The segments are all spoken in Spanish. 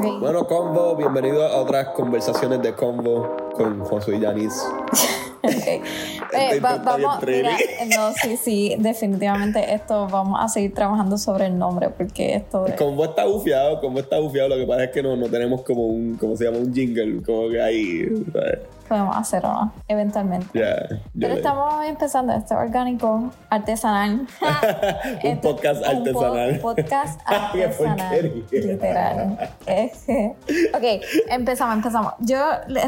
Bueno, Convo, bienvenido a otras conversaciones de Convo con Josué y Yanis. Eh, Este va- vamos, mira, tricky. no, sí, sí, definitivamente esto vamos a seguir trabajando sobre el nombre porque esto es- Convo está bufiado, Convo está bufiado. Lo que pasa es que no, no tenemos como un, ¿cómo se llama? Un jingle, como que ahí, ¿sabes? podemos hacer o no, eventualmente. Yo Pero estamos empezando este orgánico artesanal. un Esto- podcast un po- artesanal. podcast artesanal. literal. Ok, empezamos, empezamos. Yo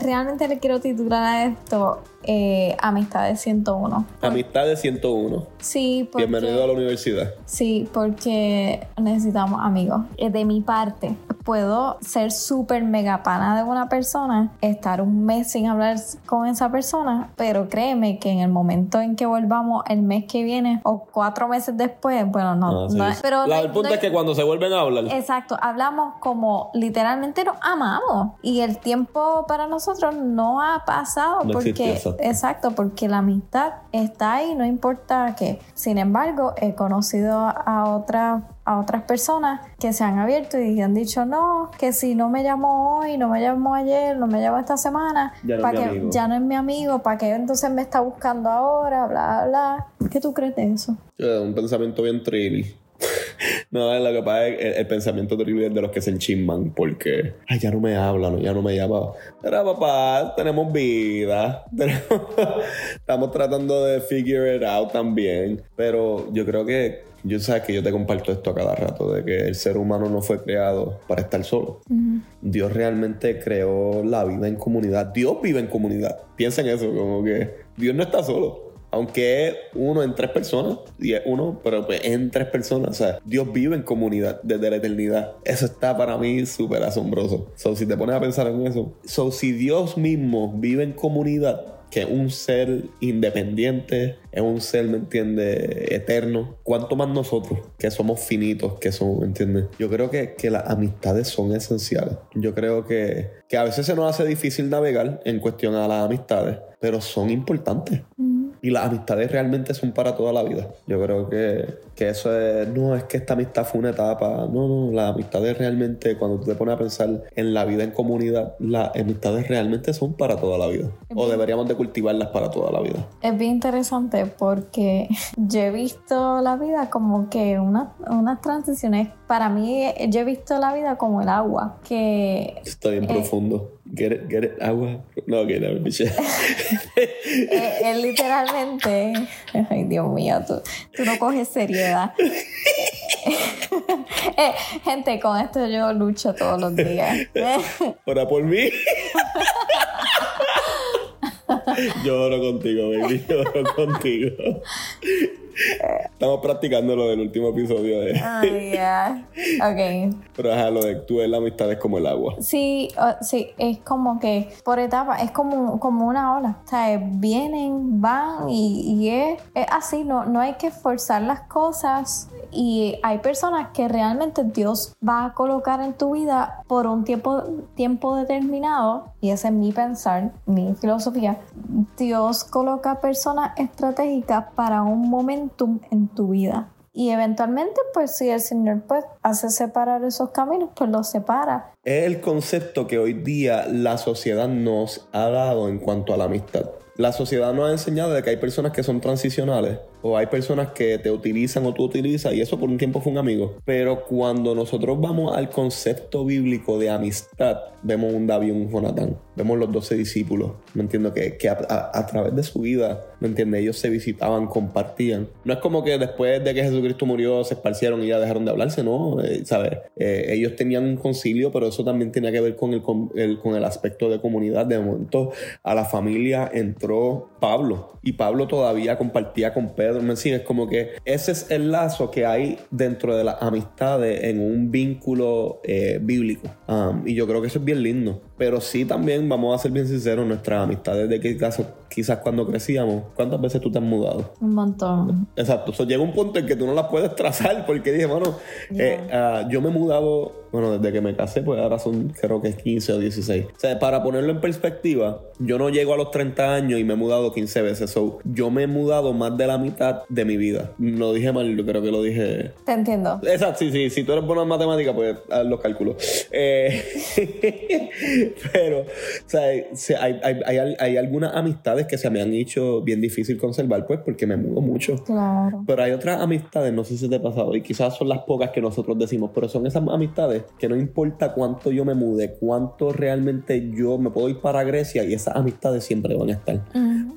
realmente le quiero titular a esto eh, Amistades 101. Amistad de 101. Sí, porque, Bienvenido a la universidad. sí, porque necesitamos amigos. Eh, De mi parte, puedo ser súper mega pana de una persona, estar un mes sin hablar con esa persona, pero créeme que en el momento en que volvamos el mes que viene o cuatro meses después, bueno, no, Ah, sí. no es- pero La- no- el punto no es que cuando se vuelven a hablar, Exacto, hablamos como literalmente nos amamos y el tiempo para nosotros no ha pasado No porque existe, exacto. porque la amistad está ahí, no importa qué. Sin embargo, he conocido a otras a otras personas que se han abierto y han dicho no, que si no me llamó hoy, no me llamó ayer, no me llamó esta semana, Ya no es para mi que amigo. ya no es mi amigo, para que entonces me está buscando ahora, bla bla. ¿Qué tú crees de eso? eh, un pensamiento bien trilly. No, lo que pasa es el, el pensamiento trill es de los que se enchisman porque, ay, ya no me hablan, ya no me llama. Pero papá, tenemos vida. tenemos- Estamos tratando de figure it out también. Pero yo creo que, yo sabes que yo te comparto esto a cada rato, de que el ser humano no fue creado para estar solo. Dios realmente creó la vida en comunidad. Dios vive en comunidad. Piensa en eso, como que Dios no está solo. Aunque es uno en tres personas, y es uno, pero pues en tres personas. O sea, Dios vive en comunidad desde la eternidad. Eso está para mí súper asombroso. So, si te pones a pensar en eso. So, si Dios mismo vive en comunidad, que un ser independiente, es un ser, ¿me entiendes?, eterno. ¿Cuánto más nosotros, que somos finitos, que somos, ¿me entiendes? Yo creo que, que las amistades son esenciales. Yo creo que, que a veces se nos hace difícil navegar en cuestión a las amistades, pero son importantes. Y las amistades realmente son para toda la vida. Yo creo que, que eso es, no, es que esta amistad fue una etapa. No, no, las amistades realmente, cuando tú te pones a pensar en la vida en comunidad, las amistades realmente son para toda la vida. O deberíamos de cultivarlas para toda la vida. Es bien interesante porque yo he visto la vida como que una- unas transiciones. Para mí, yo he visto la vida como el agua, que Está bien Eh. profundo. Get it, get it, agua. No, que no, biche. eh, es literalmente. Ay, Dios mío, tú, tú no coges seriedad. Eh, gente, con esto yo lucho todos los días. Ora por mí. Lloro contigo, baby. Lloro contigo. Estamos practicando lo del último episodio de. Ay, ya. Ok. Pero ajá, lo de tú la amistad es como el agua. Sí, o- sí, es como que por etapas, es como, como una ola. O sea, vienen, van y, y es, es así, no, no hay que forzar las cosas. Y hay personas que realmente Dios va a colocar en tu vida por un tiempo, tiempo determinado, y ese es mi pensar, mi filosofía. Dios coloca personas estratégicas para un momentum en tu vida. Y eventualmente, pues si el Señor pues hace separar esos caminos, pues los separa. Es el concepto que hoy día la sociedad nos ha dado en cuanto a la amistad. La sociedad nos ha enseñado de que hay personas que son transicionales o hay personas que te utilizan o tú utilizas y eso por un tiempo fue un amigo. Pero cuando nosotros vamos al concepto bíblico de amistad, vemos un David y un Jonatán, vemos los doce discípulos, ¿me entiendo? Que, que a, a- a través de su vida, ¿me entiendes? Ellos se visitaban, compartían. No es como que después de que Jesucristo murió se esparcieron y ya dejaron de hablarse, ¿no? Eh, ¿Sabes? Eh, ellos tenían un concilio, pero eso también tenía que ver con el, con el- con el aspecto de comunidad. De momento a la familia entró Pablo y Pablo todavía compartía con Pedro, ¿me sigues? Como que ese es el lazo que hay dentro de las amistades en un vínculo eh, bíblico. Um, y yo creo que eso es bien lindo. Pero sí también, vamos a ser bien sinceros, nuestras amistades de que caso, quizás cuando crecíamos, ¿cuántas veces tú te has mudado? Un montón. Exacto, so, llega un punto en que tú no las puedes trazar porque dije, bueno, eh, ah, yo me he mudado bueno, desde que me casé, pues ahora son creo que 15 o 16. O sea, para ponerlo en perspectiva, yo no llego a los 30 años y me he mudado 15 veces. So, yo me he mudado más de la mitad de mi vida. No dije mal, yo creo que lo dije. Te entiendo. Exacto, sí, sí. Si tú eres buena en matemática, pues haz los cálculos. Eh, pero, o sea, hay, hay, hay, hay, algunas amistades que se me han hecho bien difícil conservar, pues, porque me mudo mucho. Claro. Pero hay otras amistades, no sé si te ha pasado, y quizás son las pocas que nosotros decimos, pero son esas amistades que no importa cuánto yo me mude, cuánto realmente yo me puedo ir para Grecia y esas amistades siempre van a estar.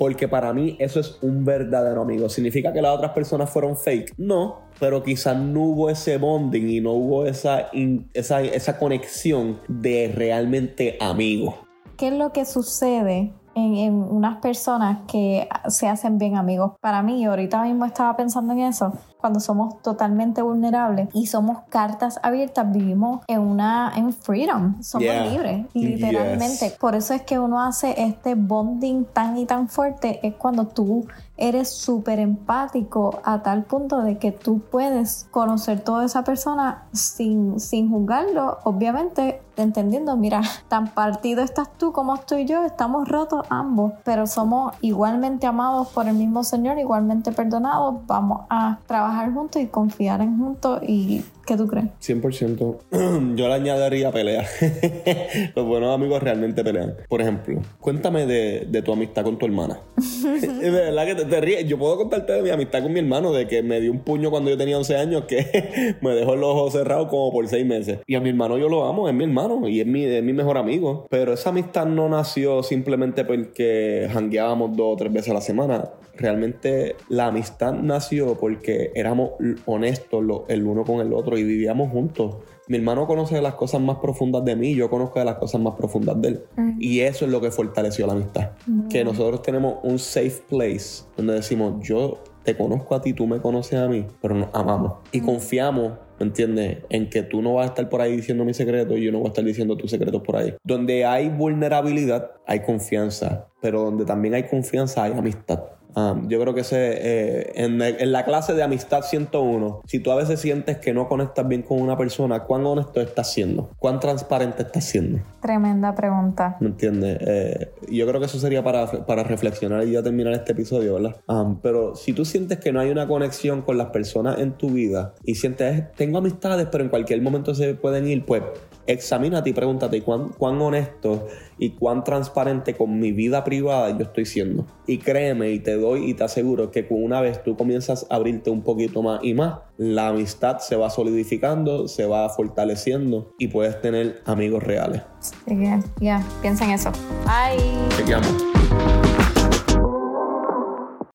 Porque para mí eso es un verdadero amigo. ¿Significa que las otras personas fueron fake? No, pero quizás no hubo ese bonding y no hubo esa, esa, esa conexión de realmente amigo. ¿Qué es lo que sucede en, unas personas que se hacen bien amigos. Para mí, ahorita mismo estaba pensando en eso, cuando somos totalmente vulnerables y somos cartas abiertas, vivimos en una en freedom, somos libres, literalmente. Por eso es que uno hace este bonding tan y tan fuerte, es cuando tú eres súper empático a tal punto de que tú puedes conocer toda esa persona sin, sin juzgarlo, obviamente entendiendo, mira, tan partido estás tú como estoy yo, estamos rotos ambos, pero somos igualmente amados por el mismo Señor, igualmente perdonados, vamos a trabajar juntos y confiar en juntos y ¿Qué tú crees? 100%. Yo le añadiría pelea. Los buenos amigos realmente pelean. Por ejemplo, cuéntame de, tu amistad con tu hermana. es verdad que te, ríes. Yo puedo contarte de mi amistad con mi hermano, de que me dio un puño cuando yo tenía 11 años que me dejó los ojos cerrados como por 6 meses. Y a mi hermano yo lo amo, es mi hermano y es mi, es mi mejor amigo. Pero esa amistad no nació simplemente porque jangueábamos dos o tres veces a la semana realmente la amistad nació porque éramos honestos el uno con el otro y vivíamos juntos. Mi hermano conoce las cosas más profundas de mí, yo conozco de las cosas más profundas de él. Y eso es lo que fortaleció la amistad. Que nosotros tenemos un safe place donde decimos, yo te conozco a ti, tú me conoces a mí, pero nos amamos y confiamos ¿me entiendes? En que tú no vas a estar por ahí diciendo mi secreto y yo no voy a estar diciendo tus secretos por ahí. Donde hay vulnerabilidad, hay confianza, pero donde también hay confianza, hay amistad. Um, yo creo que ese, eh, en, la clase de amistad 101, si tú a veces sientes que no conectas bien con una persona, ¿cuán honesto estás siendo? ¿Cuán transparente estás siendo? Tremenda pregunta. ¿Me entiendes? Eh, yo creo que eso sería para, para, reflexionar y ya terminar este episodio, ¿verdad? Um, pero si tú sientes que no hay una conexión con las personas en tu vida y sientes, tengo amistades, pero en cualquier momento se pueden ir, pues examínate y pregúntate cuán, cuán honesto y cuán transparente con mi vida privada yo estoy siendo. Y créeme y te doy y te aseguro que una vez tú comienzas a abrirte un poquito más y más, la amistad se va solidificando, se va fortaleciendo y puedes tener amigos reales. ya, piensa en eso. Bye. Te